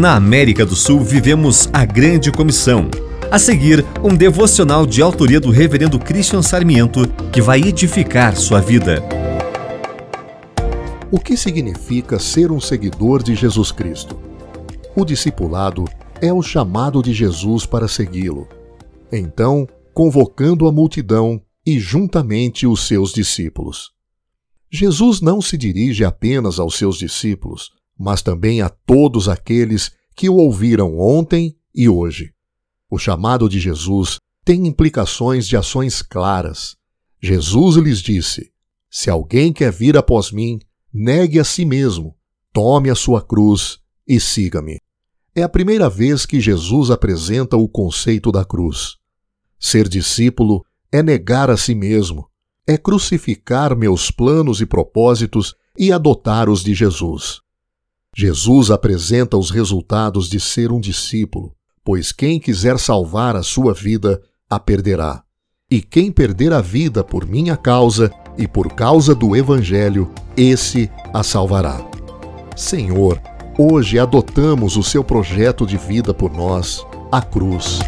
Na América do Sul vivemos a Grande Comissão. A seguir, um devocional de autoria do Reverendo Christian Sarmiento que vai edificar sua vida. O que significa ser um seguidor de Jesus Cristo? O discipulado é o chamado de Jesus para segui-lo. Então, convocando a multidão e juntamente os seus discípulos. Jesus não se dirige apenas aos seus discípulos, mas também a todos aqueles que o ouviram ontem e hoje. O chamado de Jesus tem implicações de ações claras. Jesus lhes disse: Se alguém quer vir após mim, negue a si mesmo, tome a sua cruz e siga-me. É a primeira vez que Jesus apresenta o conceito da cruz. Ser discípulo é negar a si mesmo, é crucificar meus planos e propósitos e adotar os de Jesus. Jesus apresenta os resultados de ser um discípulo, pois quem quiser salvar a sua vida, a perderá. E quem perder a vida por minha causa e por causa do Evangelho, esse a salvará. Senhor, hoje adotamos o seu projeto de vida por nós, a cruz.